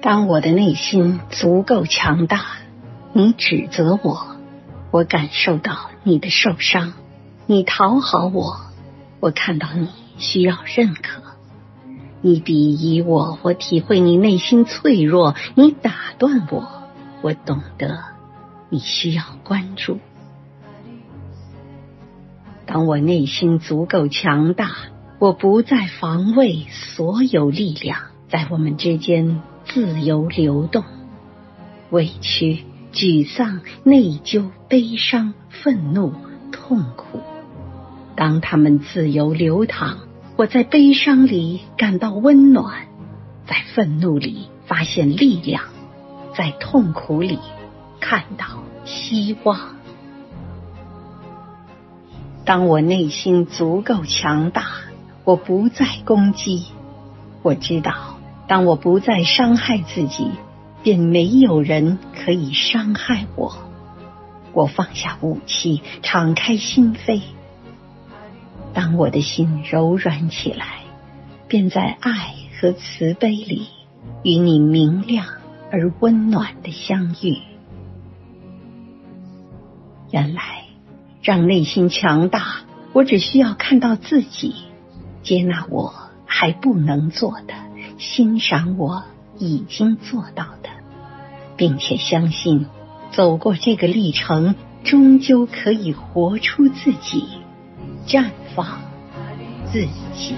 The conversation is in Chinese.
当我的内心足够强大，你指责我，我感受到你的受伤；你讨好我，我看到你需要认可；你鄙夷我，我体会你内心脆弱；你打断我，我懂得你需要关注。当我内心足够强大，我不再防卫，所有力量在我们之间。自由流动，委屈、沮丧、内疚、悲伤、愤怒、痛苦。当他们自由流淌，我在悲伤里感到温暖，在愤怒里发现力量，在痛苦里看到希望。当我内心足够强大，我不再攻击。我知道。当我不再伤害自己，便没有人可以伤害我。我放下武器，敞开心扉。当我的心柔软起来，便在爱和慈悲里与你明亮而温暖的相遇。原来，让内心强大，我只需要看到自己，接纳我还不能做的。欣赏我已经做到的，并且相信走过这个历程，终究可以活出自己，绽放自己。